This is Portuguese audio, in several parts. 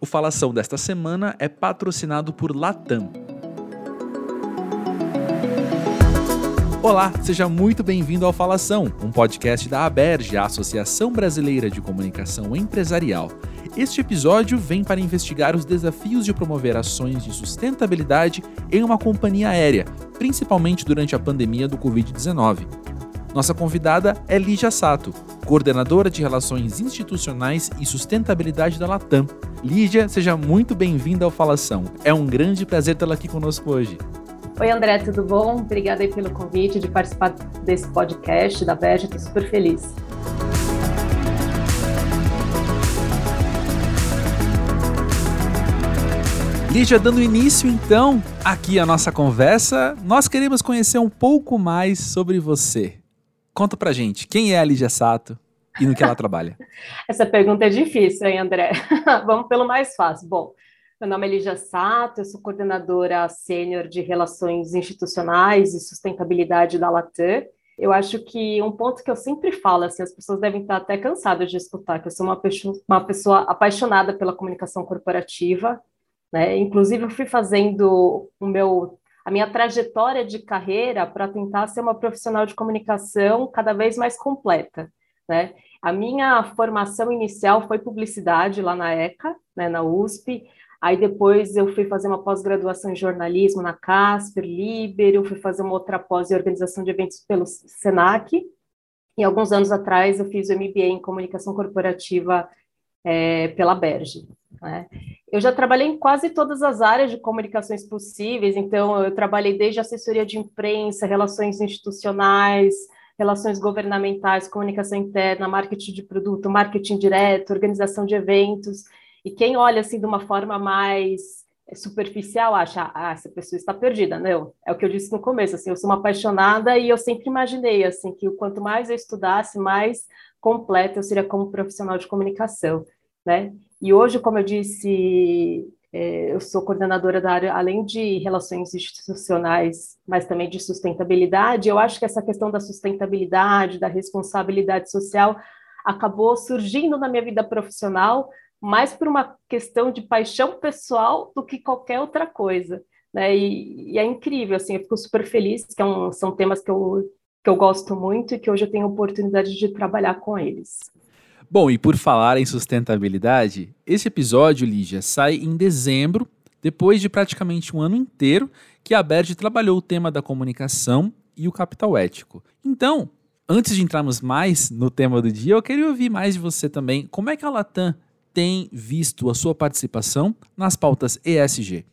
O Falação desta semana é patrocinado por Latam. Olá, seja muito bem-vindo ao Falação, um podcast da ABERJ, a Associação Brasileira de Comunicação Empresarial. Este episódio vem para investigar os desafios de promover ações de sustentabilidade em uma companhia aérea, principalmente durante a pandemia do Covid-19. Nossa convidada é Lígia Sato, coordenadora de Relações Institucionais e Sustentabilidade da Latam. Lígia, seja muito bem-vinda ao Falação. É um grande prazer tê-la aqui conosco hoje. Oi, André, tudo bom? Obrigada aí pelo convite de participar desse podcast da Verge, estou super feliz. Lígia, dando início então aqui à nossa conversa, nós queremos conhecer um pouco mais sobre você. Conta pra gente, quem é a Lígia Sato e no que ela trabalha? Essa pergunta é difícil, hein, André? Vamos pelo mais fácil. Bom, meu nome é Lígia Sato, eu sou coordenadora sênior de Relações Institucionais e Sustentabilidade da Latam. Eu acho que um ponto que eu sempre falo, assim, as pessoas devem estar até cansadas de escutar, que eu sou uma pessoa, uma pessoa apaixonada pela comunicação corporativa, né? Inclusive, eu fui fazendo o meu a minha trajetória de carreira para tentar ser uma profissional de comunicação cada vez mais completa, né? A minha formação inicial foi publicidade lá na ECA, né, na USP. Aí depois eu fui fazer uma pós-graduação em jornalismo na Casper, Liber, eu fui fazer uma outra pós em organização de eventos pelo Senac. E alguns anos atrás eu fiz o MBA em comunicação corporativa é, pela Berge. Né? Eu já trabalhei em quase todas as áreas de comunicações possíveis, então eu trabalhei desde assessoria de imprensa, relações institucionais, relações governamentais, comunicação interna, marketing de produto, marketing direto, organização de eventos. E quem olha assim de uma forma mais superficial acha, ah, essa pessoa está perdida. Não, é o que eu disse no começo, assim, eu sou uma apaixonada e eu sempre imaginei assim que quanto mais eu estudasse, mais completa eu seria como profissional de comunicação, né? E hoje, como eu disse, é, eu sou coordenadora da área, além de relações institucionais, mas também de sustentabilidade. Eu acho que essa questão da sustentabilidade, da responsabilidade social, acabou surgindo na minha vida profissional mais por uma questão de paixão pessoal do que qualquer outra coisa. Né? E, e é incrível, assim, eu fico super feliz, que é um, são temas que eu, que eu gosto muito e que hoje eu tenho a oportunidade de trabalhar com eles. Bom, e por falar em sustentabilidade, esse episódio, Lígia, sai em dezembro, depois de praticamente um ano inteiro que a Berge trabalhou o tema da comunicação e o capital ético. Então, antes de entrarmos mais no tema do dia, eu queria ouvir mais de você também. Como é que a Latam tem visto a sua participação nas pautas ESG?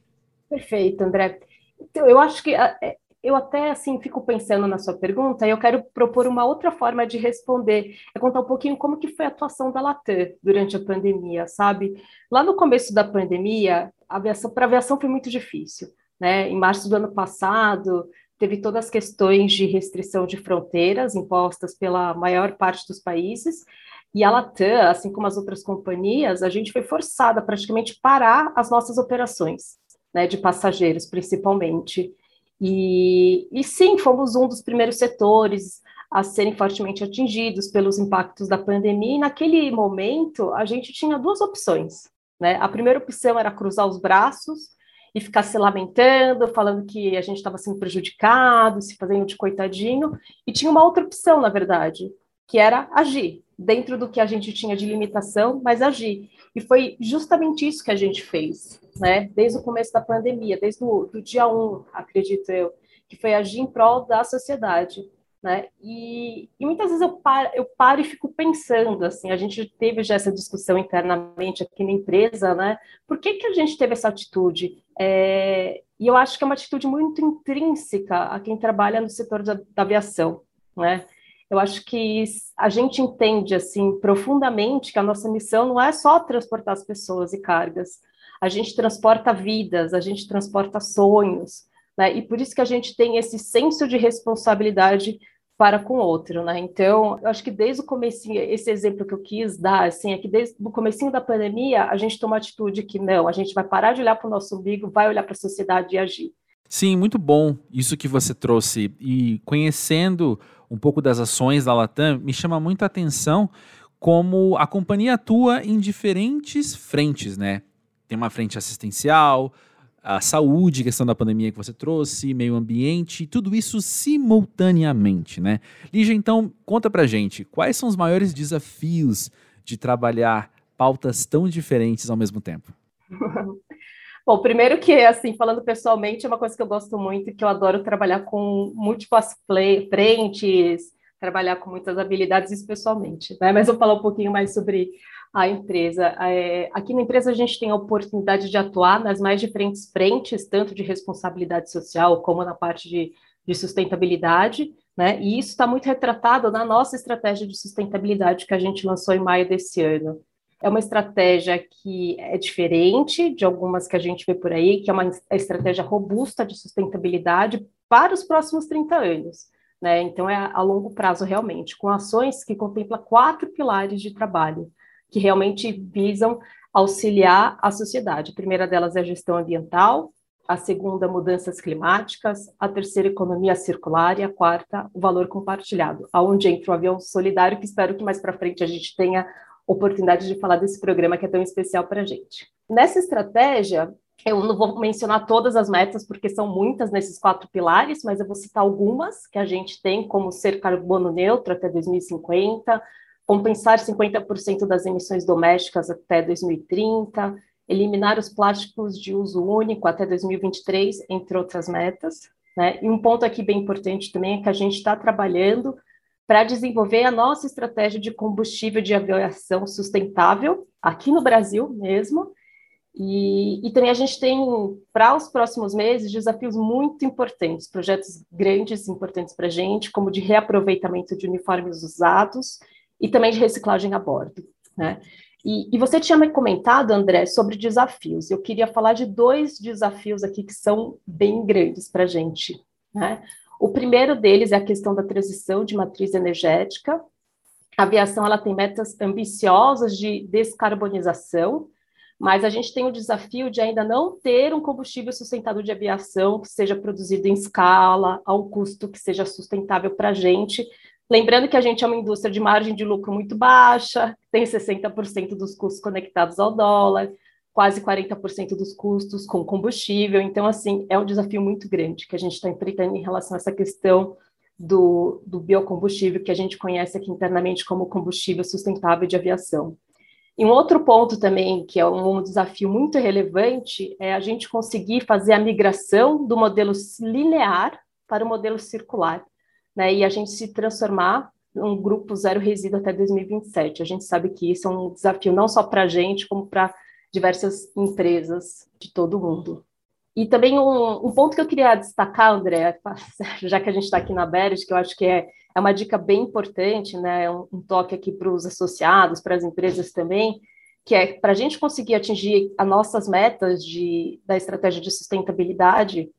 Perfeito, André. Então, eu acho que é, eu até assim fico pensando na sua pergunta e eu quero propor uma outra forma de responder, é contar um pouquinho como que foi a atuação da Latam durante a pandemia, sabe? Lá no começo da pandemia, a aviação para aviação foi muito difícil, né? Em março do ano passado, teve todas as questões de restrição de fronteiras impostas pela maior parte dos países, e a Latam, assim como as outras companhias, a gente foi forçada praticamente parar as nossas operações, né, de passageiros, principalmente. E, e sim, fomos um dos primeiros setores a serem fortemente atingidos pelos impactos da pandemia, e naquele momento a gente tinha duas opções. Né? A primeira opção era cruzar os braços e ficar se lamentando, falando que a gente estava sendo prejudicado, se fazendo de coitadinho, e tinha uma outra opção, na verdade, que era agir, dentro do que a gente tinha de limitação, mas agir. E foi justamente isso que a gente fez, né? Desde o começo da pandemia, desde o do dia 1, acredito eu, que foi agir em prol da sociedade, né? E, e muitas vezes eu paro, eu paro e fico pensando, assim, a gente teve já essa discussão internamente aqui na empresa, né? Por que, que a gente teve essa atitude? É, e eu acho que é uma atitude muito intrínseca a quem trabalha no setor da, da aviação, né? Eu acho que a gente entende assim profundamente que a nossa missão não é só transportar as pessoas e cargas. A gente transporta vidas, a gente transporta sonhos, né? E por isso que a gente tem esse senso de responsabilidade para com o outro, né? Então, eu acho que desde o comecinho, esse exemplo que eu quis dar, assim, é que desde o comecinho da pandemia, a gente toma atitude que não, a gente vai parar de olhar para o nosso umbigo, vai olhar para a sociedade e agir. Sim, muito bom isso que você trouxe. E conhecendo um pouco das ações da Latam, me chama muito a atenção como a companhia atua em diferentes frentes, né? tem uma frente assistencial, a saúde, questão da pandemia que você trouxe, meio ambiente, tudo isso simultaneamente, né? Lígia, então, conta pra gente, quais são os maiores desafios de trabalhar pautas tão diferentes ao mesmo tempo? Bom, primeiro que, assim, falando pessoalmente, é uma coisa que eu gosto muito, que eu adoro trabalhar com múltiplas frentes, trabalhar com muitas habilidades, isso pessoalmente, né? Mas eu vou falar um pouquinho mais sobre a empresa. É, aqui na empresa a gente tem a oportunidade de atuar nas mais diferentes frentes, tanto de responsabilidade social como na parte de, de sustentabilidade, né? E isso está muito retratado na nossa estratégia de sustentabilidade que a gente lançou em maio desse ano. É uma estratégia que é diferente de algumas que a gente vê por aí, que é uma estratégia robusta de sustentabilidade para os próximos 30 anos. Né? Então, é a longo prazo, realmente, com ações que contemplam quatro pilares de trabalho, que realmente visam auxiliar a sociedade. A primeira delas é a gestão ambiental, a segunda, mudanças climáticas, a terceira, economia circular e a quarta, o valor compartilhado, aonde entra o avião solidário, que espero que mais para frente a gente tenha oportunidade de falar desse programa que é tão especial para a gente. Nessa estratégia, eu não vou mencionar todas as metas, porque são muitas nesses quatro pilares, mas eu vou citar algumas que a gente tem, como ser carbono neutro até 2050, compensar 50% das emissões domésticas até 2030, eliminar os plásticos de uso único até 2023, entre outras metas. Né? E um ponto aqui bem importante também é que a gente está trabalhando para desenvolver a nossa estratégia de combustível de aviação sustentável, aqui no Brasil mesmo. E, e também a gente tem, para os próximos meses, desafios muito importantes, projetos grandes importantes para a gente, como de reaproveitamento de uniformes usados e também de reciclagem a bordo. Né? E, e, você tinha me comentado, André, sobre desafios. Eu queria falar de dois desafios aqui que são bem grandes para a gente. Né? O primeiro deles é a questão da transição de matriz energética. A aviação ela tem metas ambiciosas de descarbonização, mas a gente tem o desafio de ainda não ter um combustível sustentável de aviação que seja produzido em escala, a um custo que seja sustentável para a gente. Lembrando que a gente é uma indústria de margem de lucro muito baixa, tem 60% dos custos conectados ao dólar, quase 40% dos custos com combustível. Então, assim, é um desafio muito grande que a gente está enfrentando em relação a essa questão do, do biocombustível, que a gente conhece aqui internamente como combustível sustentável de aviação. E um outro ponto também, que é um desafio muito relevante, é a gente conseguir fazer a migração do modelo linear para o modelo circular, né? E a gente se transformar num grupo zero resíduo até 2027. A gente sabe que isso é um desafio não só para a gente, como para diversas empresas de todo o mundo. E também um, um, ponto que eu queria destacar, André, já que a gente está aqui na Berge, que eu acho que é, é uma dica bem importante, né, um, um toque aqui para os associados, para as empresas também, que é para a gente conseguir atingir as nossas metas de, da estratégia de sustentabilidade,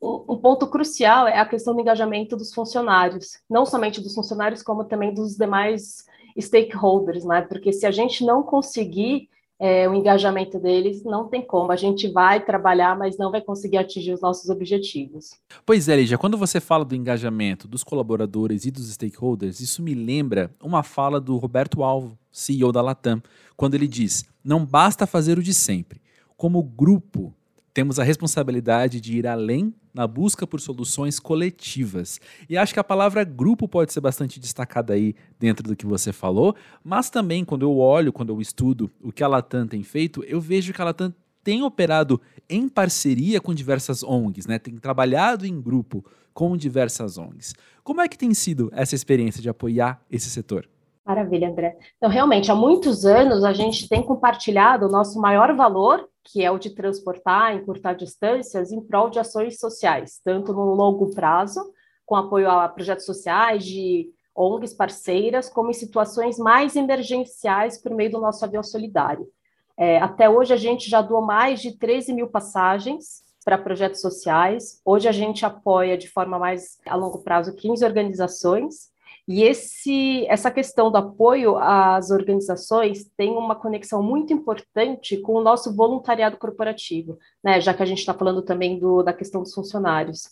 um, um, ponto crucial é a questão do engajamento dos funcionários, não somente dos funcionários, como também dos demais stakeholders, né? Porque se a gente não conseguir é, o engajamento deles, não tem como. A gente vai trabalhar, mas não vai conseguir atingir os nossos objetivos. Pois é, Lígia, quando você fala do engajamento dos colaboradores e dos stakeholders, isso me lembra uma fala do Roberto Alvo, CEO da Latam, quando ele diz: não basta fazer o de sempre. Como grupo, temos a responsabilidade de ir além na busca por soluções coletivas. E acho que a palavra grupo pode ser bastante destacada aí dentro do que você falou, mas também quando eu olho, quando eu estudo o que a Latam tem feito, eu vejo que a Latam tem operado em parceria com diversas ONGs, né? tem trabalhado em grupo com diversas ONGs. Como é que tem sido essa experiência de apoiar esse setor? Maravilha, André. Então, realmente, há muitos anos a gente tem compartilhado o nosso maior valor, que é o de transportar, encurtar distâncias, em prol de ações sociais, tanto no longo prazo, com apoio a projetos sociais de ONGs parceiras, como em situações mais emergenciais por meio do nosso avião solidário. É, até hoje, a gente já doou mais de 13 mil passagens para projetos sociais. Hoje, a gente apoia de forma mais a longo prazo 15 organizações e esse, essa questão do apoio às organizações tem uma conexão muito importante com o nosso voluntariado corporativo, né? já que a gente está falando também do, da questão dos funcionários.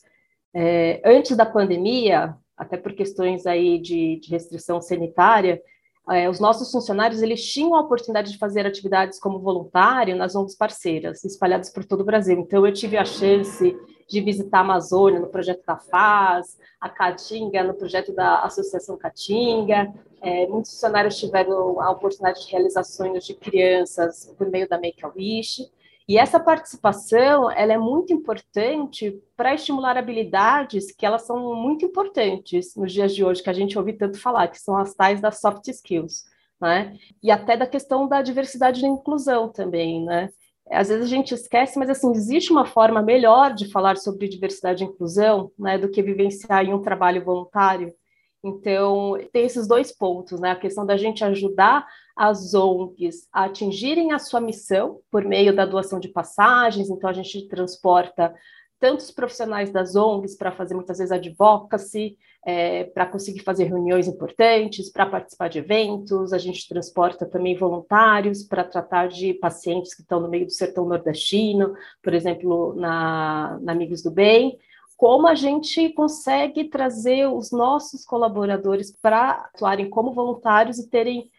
É, antes da pandemia, até por questões aí de, de restrição sanitária, é, os nossos funcionários eles tinham a oportunidade de fazer atividades como voluntário nas ONGs parceiras, espalhadas por todo o Brasil. Então, eu tive a chance de visitar a Amazônia no projeto da FAS, a Caatinga no projeto da Associação Caatinga. É, muitos funcionários tiveram a oportunidade de realizar sonhos de crianças por meio da Make-A-Wish. E essa participação, ela é muito importante para estimular habilidades que elas são muito importantes nos dias de hoje, que a gente ouve tanto falar, que são as tais das soft skills, né? E até da questão da diversidade e inclusão também, né? Às vezes a gente esquece, mas assim, existe uma forma melhor de falar sobre diversidade e inclusão, né, do que vivenciar em um trabalho voluntário. Então, tem esses dois pontos, né? A questão da gente ajudar as ONGs a atingirem a sua missão por meio da doação de passagens, então a gente transporta tantos profissionais das ONGs para fazer muitas vezes advocacy, é, para conseguir fazer reuniões importantes, para participar de eventos, a gente transporta também voluntários para tratar de pacientes que estão no meio do sertão nordestino, por exemplo, na, na Amigos do Bem, como a gente consegue trazer os nossos colaboradores para atuarem como voluntários e terem,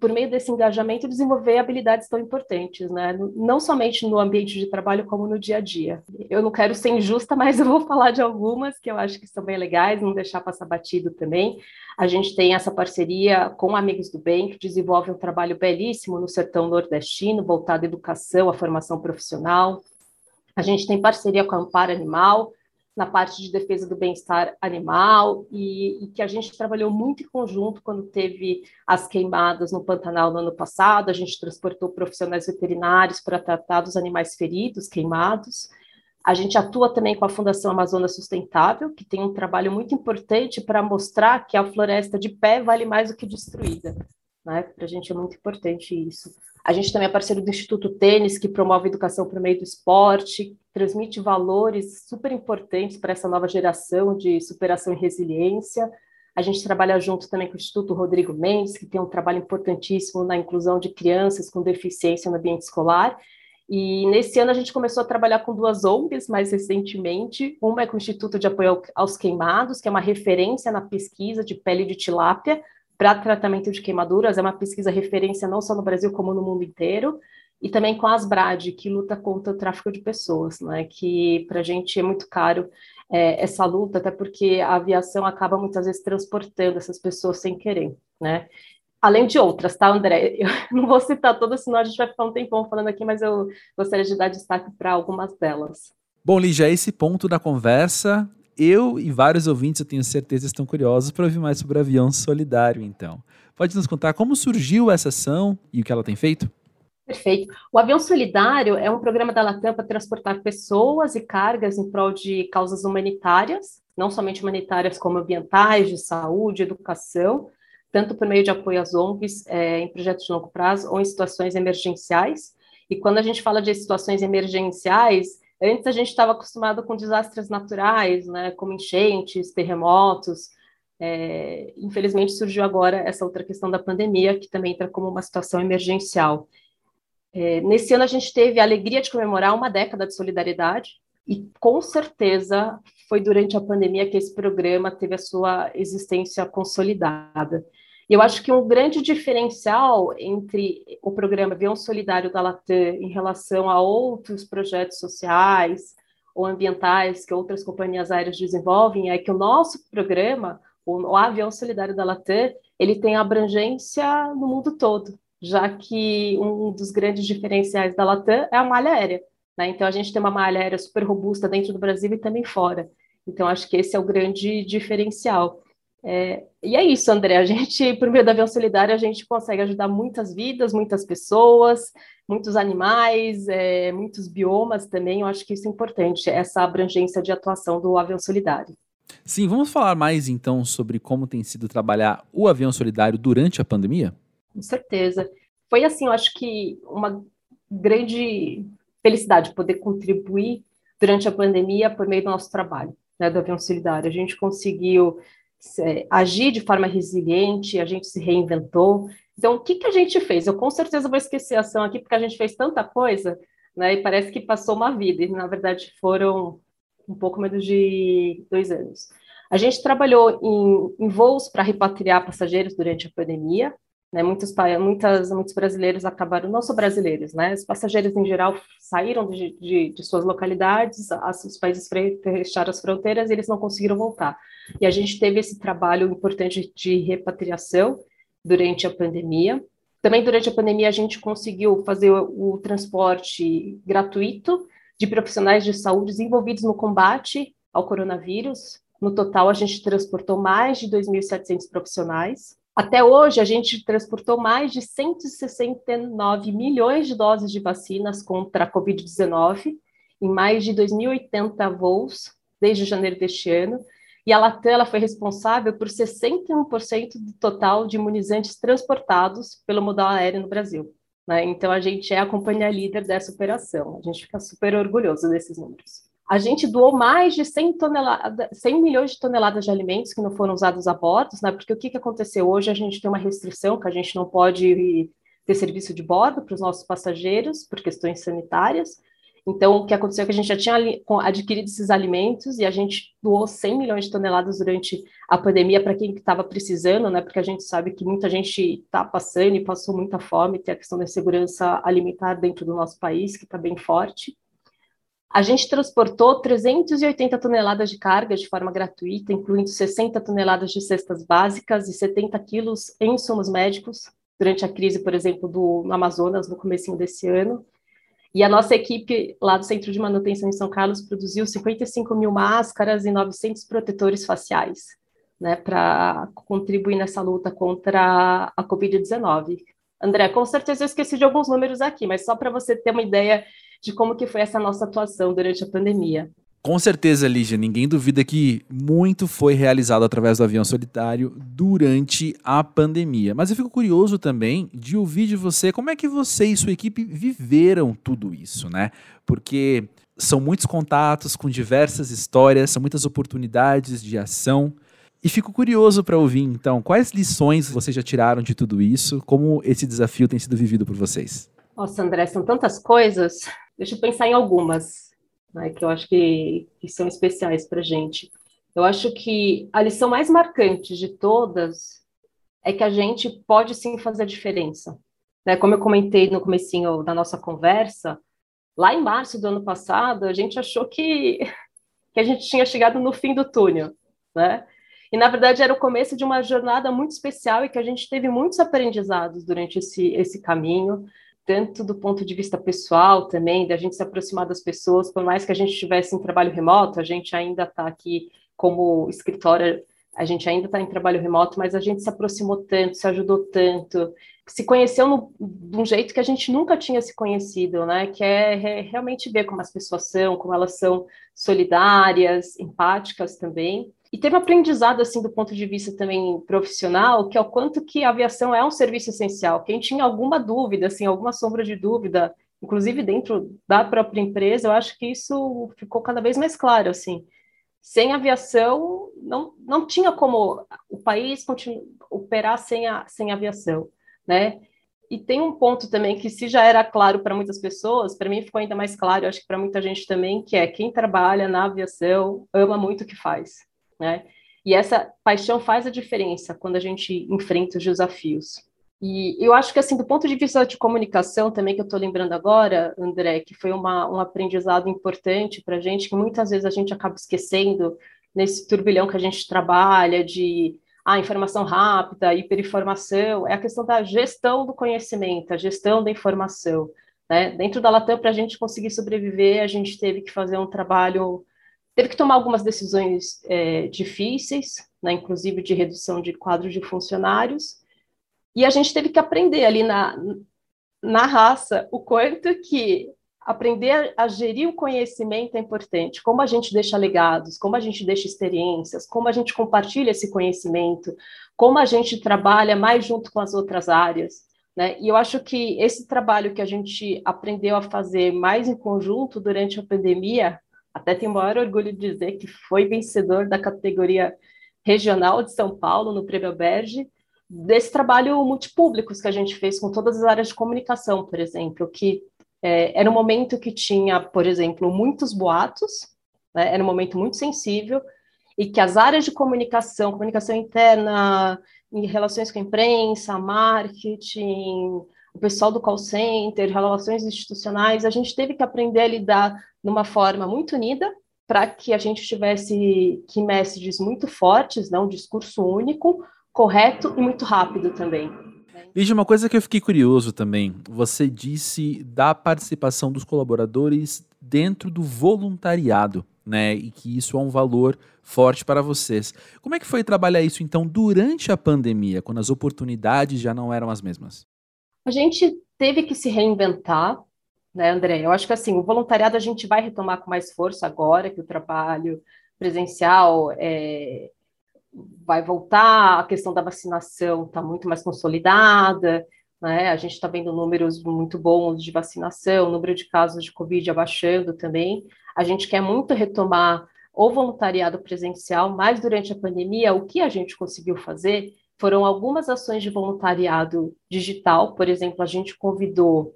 por meio desse engajamento, desenvolver habilidades tão importantes, né? Não somente no ambiente de trabalho, como no dia a dia. Eu não quero ser injusta, mas eu vou falar de algumas que eu acho que são bem legais, não deixar passar batido também. A gente tem essa parceria com Amigos do Bem, que desenvolve um trabalho belíssimo no sertão nordestino, voltado à educação, à formação profissional. A gente tem parceria com a Amparo Animal, na parte de defesa do bem-estar animal e, e, que a gente trabalhou muito em conjunto quando teve as queimadas no Pantanal no ano passado. A gente transportou profissionais veterinários para tratar dos animais feridos, queimados. A gente atua também com a Fundação Amazônia Sustentável, que tem um trabalho muito importante para mostrar que a floresta de pé vale mais do que destruída. Né? Para a gente é muito importante isso. A gente também é parceiro do Instituto Tênis, que promove educação por meio do esporte, transmite valores super importantes para essa nova geração de superação e resiliência. A gente trabalha junto também com o Instituto Rodrigo Mendes, que tem um trabalho importantíssimo na inclusão de crianças com deficiência no ambiente escolar. E nesse ano a gente começou a trabalhar com duas ONGs mais recentemente. Uma é com o Instituto de Apoio aos Queimados, que é uma referência na pesquisa de pele de tilápia, para tratamento de queimaduras, é uma pesquisa referência não só no Brasil, como no mundo inteiro, e também com a Asbrad, que luta contra o tráfico de pessoas, né, que para a gente é muito caro é, essa luta, até porque a aviação acaba muitas vezes transportando essas pessoas sem querer, né. Além de outras, tá, André? Eu não vou citar todas, senão a gente vai ficar um tempão falando aqui, mas eu gostaria de dar destaque para algumas delas. Bom, Lígia, esse ponto da conversa eu e vários ouvintes, eu tenho certeza, estão curiosos para ouvir mais sobre o avião solidário, então. Pode nos contar como surgiu essa ação e o que ela tem feito? Perfeito. O Avião Solidário é um programa da Latam para transportar pessoas e cargas em prol de causas humanitárias, não somente humanitárias como ambientais, de saúde, educação, tanto por meio de apoio às ONGs é, em projetos de longo prazo ou em situações emergenciais. E quando a gente fala de situações emergenciais, Antes a gente estava acostumado com desastres naturais, né, como enchentes, terremotos. É, infelizmente surgiu agora essa outra questão da pandemia, que também entra como uma situação emergencial. É, nesse ano a gente teve a alegria de comemorar uma década de solidariedade, e com certeza foi durante a pandemia que esse programa teve a sua existência consolidada. E eu acho que um grande diferencial entre o programa Avião Solidário da Latam em relação a outros projetos sociais ou ambientais que outras companhias aéreas desenvolvem é que o nosso programa, o Avião Solidário da Latam, ele tem abrangência no mundo todo, já que um dos grandes diferenciais da Latam é a malha aérea. Né? Então, a gente tem uma malha aérea super robusta dentro do Brasil e também fora. Então, acho que esse é o grande diferencial. É, e é isso, André. A gente, por meio da avião solidário, a gente consegue ajudar muitas vidas, muitas pessoas, muitos animais, é, muitos biomas também. Eu acho que isso é importante, essa abrangência de atuação do avião solidário. Sim, vamos falar mais então sobre como tem sido trabalhar o avião solidário durante a pandemia? Com certeza. Foi assim, eu acho que uma grande felicidade poder contribuir durante a pandemia por meio do nosso trabalho, né, do avião solidário. A gente conseguiu agir de forma resiliente, a gente se reinventou. Então, o que, que a gente fez? Eu com certeza vou esquecer a ação aqui, porque a gente fez tanta coisa, né? E parece que passou uma vida, e na verdade foram um pouco menos de dois anos. A gente trabalhou em, em voos para repatriar passageiros durante a pandemia, né, muitos, muitas, muitos brasileiros acabaram, não só brasileiros, né, os passageiros em geral saíram de, de, de suas localidades, as, os países fecharam as fronteiras e eles não conseguiram voltar. E a gente teve esse trabalho importante de repatriação durante a pandemia. Também durante a pandemia a gente conseguiu fazer o, o transporte gratuito de profissionais de saúde envolvidos no combate ao coronavírus. No total, a gente transportou mais de 2.700 profissionais. Até hoje, a gente transportou mais de 169 milhões de doses de vacinas contra a Covid-19 em mais de 2.080 voos desde janeiro deste ano. E a Latam foi responsável por 61% do total de imunizantes transportados pelo modal aéreo no Brasil. Né? Então, a gente é a companhia líder dessa operação. A gente fica super orgulhoso desses números. A gente doou mais de 100, tonelada, 100 milhões de toneladas de alimentos que não foram usados a bordo, né? porque o que, que aconteceu hoje? A gente tem uma restrição que a gente não pode ter serviço de bordo para os nossos passageiros por questões sanitárias. Então, o que aconteceu é que a gente já tinha adquirido esses alimentos e a gente doou 100 milhões de toneladas durante a pandemia para quem estava precisando, né? Porque a gente sabe que muita gente está passando e passou muita fome, tem a questão da segurança alimentar dentro do nosso país, que está bem forte. A gente transportou 380 toneladas de carga de forma gratuita, incluindo 60 toneladas de cestas básicas e 70 quilos em insumos médicos durante a crise, por exemplo, do Amazonas, no começo desse ano. E a nossa equipe lá do Centro de Manutenção em São Carlos produziu 55 mil máscaras e 900 protetores faciais, né, para contribuir nessa luta contra a Covid-19. André, com certeza eu esqueci de alguns números aqui, mas só para você ter uma ideia de como que foi essa nossa atuação durante a pandemia. Com certeza, Lígia, ninguém duvida que muito foi realizado através do avião solitário durante a pandemia. Mas eu fico curioso também de ouvir de você como é que você e sua equipe viveram tudo isso, né? Porque são muitos contatos com diversas histórias, são muitas oportunidades de ação. E fico curioso para ouvir, então, quais lições vocês já tiraram de tudo isso? Como esse desafio tem sido vivido por vocês? Nossa, André, são tantas coisas. Deixa eu pensar em algumas né, que eu acho que, que são especiais para a gente. Eu acho que a lição mais marcante de todas é que a gente pode sim fazer a diferença. Né? Como eu comentei no comecinho da nossa conversa, lá em março do ano passado, a gente achou que, que a gente tinha chegado no fim do túnel, né? E, na verdade, era o começo de uma jornada muito especial e que a gente teve muitos aprendizados durante esse, esse caminho tanto do ponto de vista pessoal também, da gente se aproximar das pessoas, por mais que a gente estivesse em trabalho remoto, a gente ainda está aqui como escritório, a gente ainda está em trabalho remoto, mas a gente se aproximou tanto, se ajudou tanto, se conheceu no, de um jeito que a gente nunca tinha se conhecido, né? Que é, é realmente ver como as pessoas são, como elas são solidárias, empáticas também. E teve aprendizado, assim, do ponto de vista também profissional, que é o quanto que a aviação é um serviço essencial. Quem tinha alguma dúvida, assim, alguma sombra de dúvida, inclusive dentro da própria empresa, eu acho que isso ficou cada vez mais claro, assim. Sem aviação, não, não tinha como o país operar sem, a, sem aviação, né? E tem um ponto também que, se já era claro para muitas pessoas, para mim ficou ainda mais claro, acho que para muita gente também, que é quem trabalha na aviação ama muito o que faz né? E essa paixão faz a diferença quando a gente enfrenta os desafios. E eu acho que, assim, do ponto de vista de comunicação também, que eu estou lembrando agora, André, que foi uma, um aprendizado importante para a gente, que muitas vezes a gente acaba esquecendo nesse turbilhão que a gente trabalha de ah, informação rápida, hiperinformação, é a questão da gestão do conhecimento, a gestão da informação. Né? Dentro da Latam, para a gente conseguir sobreviver, a gente teve que fazer um trabalho teve que tomar algumas decisões é, difíceis, né, inclusive de redução de quadros de funcionários, e a gente teve que aprender ali na, na raça o quanto que aprender a, gerir o conhecimento é importante, como a gente deixa legados, como a gente deixa experiências, como a gente compartilha esse conhecimento, como a gente trabalha mais junto com as outras áreas. Né? E eu acho que esse trabalho que a gente aprendeu a fazer mais em conjunto durante a pandemia até tenho o maior orgulho de dizer que foi vencedor da categoria regional de São Paulo, no Prêmio Berge, desse trabalho multipúblicos que a gente fez com todas as áreas de comunicação, por exemplo, que é, era um momento que tinha, por exemplo, muitos boatos, né, era um momento muito sensível, e que as áreas de comunicação, comunicação interna, em relações com a imprensa, marketing, o pessoal do call center, relações institucionais, a gente teve que aprender a lidar de uma forma muito unida para que a gente tivesse que messages muito fortes, né, um discurso único, correto e muito rápido também. Lígia, uma coisa que eu fiquei curioso também, você disse da participação dos colaboradores dentro do voluntariado, né? E que isso é um valor forte para vocês. Como é que foi trabalhar isso então durante a pandemia, quando as oportunidades já não eram as mesmas? A gente teve que se reinventar, né, André? Eu acho que assim, o voluntariado a gente vai retomar com mais força agora que o trabalho presencial é, vai voltar, a questão da vacinação está muito mais consolidada, né? A gente está vendo números muito bons de vacinação, número de casos de Covid abaixando também. A gente quer muito retomar o voluntariado presencial, mas durante a pandemia, o que a gente conseguiu fazer foram algumas ações de voluntariado digital. Por exemplo, a gente convidou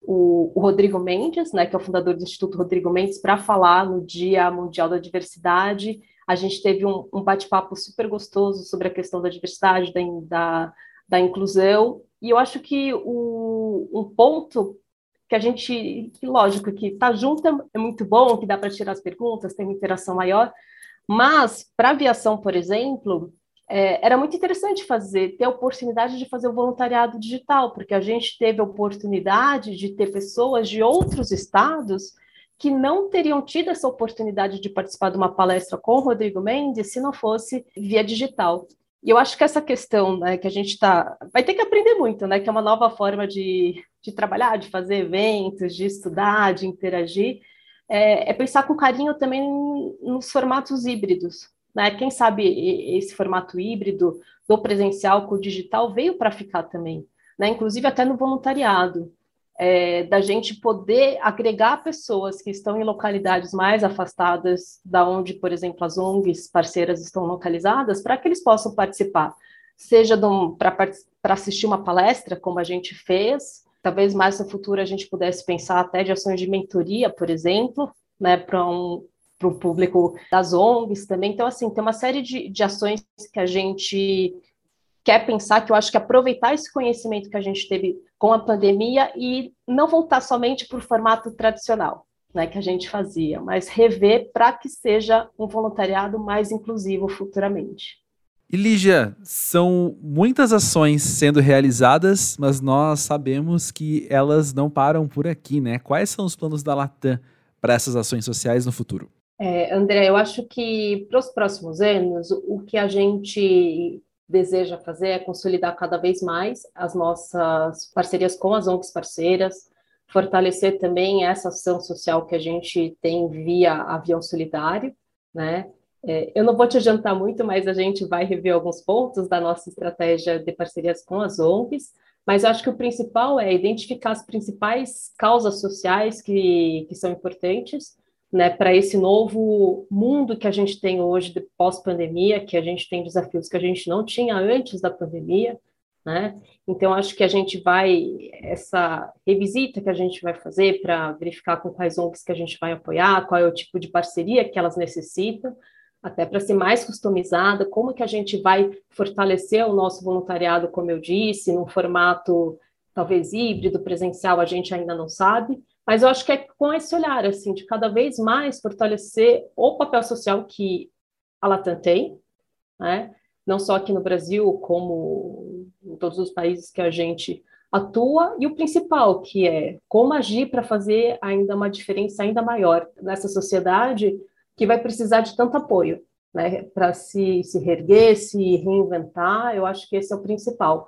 o, o Rodrigo Mendes, né, que é o fundador do Instituto Rodrigo Mendes, para falar no Dia Mundial da Diversidade a gente teve um, um bate-papo super gostoso sobre a questão da diversidade, da, da, da inclusão, e eu acho que o, um ponto que a gente, que lógico, que tá junto é, é muito bom, que dá para tirar as perguntas, tem uma interação maior, mas para aviação, por exemplo, é, era muito interessante fazer, ter a oportunidade de fazer o voluntariado digital, porque a gente teve a oportunidade de ter pessoas de outros estados que não teriam tido essa oportunidade de participar de uma palestra com o Rodrigo Mendes se não fosse via digital. E eu acho que essa questão né, que a gente está. Vai ter que aprender muito, né? Que é uma nova forma de, de trabalhar, de fazer eventos, de estudar, de interagir. É, é pensar com carinho também nos formatos híbridos. Né? Quem sabe esse formato híbrido do presencial com o digital veio para ficar também, né? inclusive até no voluntariado é, da gente poder agregar pessoas que estão em localidades mais afastadas da onde, por exemplo, as ONGs parceiras estão localizadas, para que eles possam participar, seja para assistir uma palestra, como a gente fez, talvez mais no futuro a gente pudesse pensar até de ações de mentoria, por exemplo, né, para um, para o público das ONGs também. Então, assim, tem uma série de, de ações que a gente quer pensar, que eu acho que aproveitar esse conhecimento que a gente teve com a pandemia e não voltar somente para o formato tradicional, né, que a gente fazia, mas rever para que seja um voluntariado mais inclusivo futuramente. E Lígia, são muitas ações sendo realizadas, mas nós sabemos que elas não param por aqui, né? Quais são os planos da Latam para essas ações sociais no futuro? É, André, eu acho que para os próximos anos, o que a gente deseja fazer é consolidar cada vez mais as nossas parcerias com as ONGs parceiras, fortalecer também essa ação social que a gente tem via Avião Solidário, né? É, eu não vou te adiantar muito, mas a gente vai rever alguns pontos da nossa estratégia de parcerias com as ONGs, mas eu acho que o principal é identificar as principais causas sociais que, que são importantes né, para esse novo mundo que a gente tem hoje de pós-pandemia, que a gente tem desafios que a gente não tinha antes da pandemia, né? Então acho que a gente vai essa revisita que a gente vai fazer para verificar com quais ONGs que a gente vai apoiar, qual é o tipo de parceria que elas necessitam, até para ser mais customizada, como que a gente vai fortalecer o nosso voluntariado, como eu disse, num formato talvez híbrido, presencial, a gente ainda não sabe, mas eu acho que é com esse olhar, assim, de cada vez mais fortalecer o papel social que a Latam tem, né? não só aqui no Brasil, como em todos os países que a gente atua, e o principal, que é como agir para fazer ainda uma diferença ainda maior nessa sociedade que vai precisar de tanto apoio, né? para se, se reerguer, se reinventar, eu acho que esse é o principal.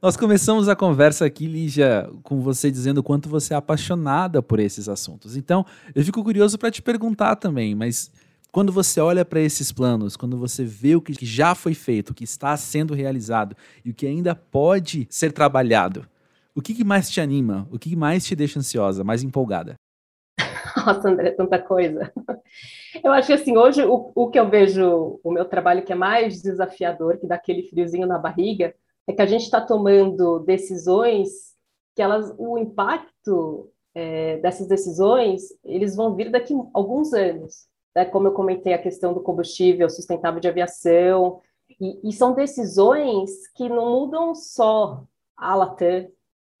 Nós começamos a conversa aqui, Lígia, com você dizendo o quanto você é apaixonada por esses assuntos. Então, eu fico curioso para te perguntar também, mas quando você olha para esses planos, quando você vê o que já foi feito, o que está sendo realizado e o que ainda pode ser trabalhado, o que mais te anima? O que mais te deixa ansiosa, mais empolgada? Nossa, André, tanta coisa. Eu acho que assim, hoje o, o que eu vejo, o meu trabalho que é mais desafiador, que dá aquele friozinho na barriga, é que a gente está tomando decisões que elas, o impacto é, dessas decisões, eles vão vir daqui a alguns anos. né, como eu comentei, a questão do combustível sustentável de aviação, e, e são decisões que não mudam só a Latam,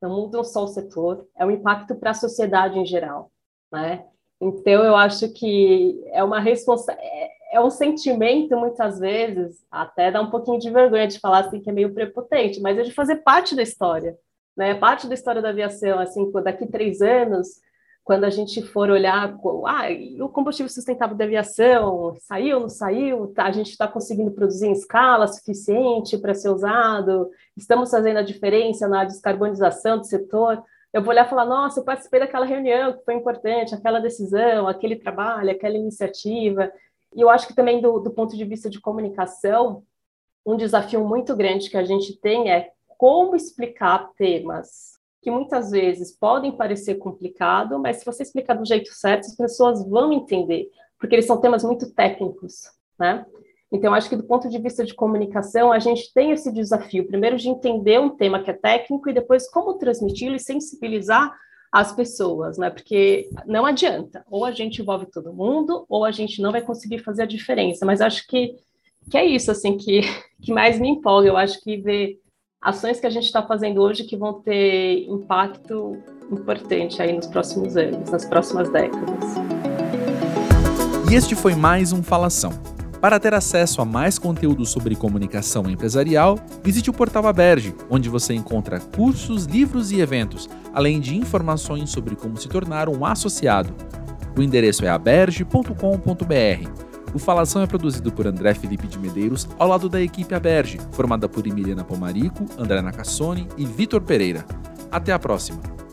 não mudam só o setor, é um impacto para a sociedade em geral, né? Então, eu acho que é uma responsabilidade, é, é um sentimento, muitas vezes, até dá um pouquinho de vergonha de falar assim, que é meio prepotente, mas é de fazer parte da história, né? Parte da história da aviação, assim, daqui três anos, quando a gente for olhar, ah, o combustível sustentável da aviação saiu, não saiu, tá, a gente está conseguindo produzir em escala suficiente para ser usado, estamos fazendo a diferença na descarbonização do setor. Eu vou olhar e falar, nossa, eu participei daquela reunião que foi importante, aquela decisão, aquele trabalho, aquela iniciativa. E eu acho que também do, do ponto de vista de comunicação, um desafio muito grande que a gente tem é como explicar temas que muitas vezes podem parecer complicado, mas se você explicar do jeito certo, as pessoas vão entender, porque eles são temas muito técnicos, né? Então, acho que do ponto de vista de comunicação, a gente tem esse desafio, primeiro de entender um tema que é técnico e depois como transmiti-lo e sensibilizar as pessoas, né? Porque não adianta, ou a gente envolve todo mundo, ou a gente não vai conseguir fazer a diferença. Mas acho que, que é isso, assim, que, que mais me empolga. Eu acho que ver ações que a gente está fazendo hoje que vão ter impacto importante aí nos próximos anos, nas próximas décadas. E este foi mais um Falação. Para ter acesso a mais conteúdo sobre comunicação empresarial, visite o portal Aberge, onde você encontra cursos, livros e eventos, além de informações sobre como se tornar um associado. O endereço é aberge.com.br. O Falação é produzido por André Felipe de Medeiros, ao lado da equipe Aberge, formada por Emiliana Pomarico, André Nacassone e Vitor Pereira. Até a próxima!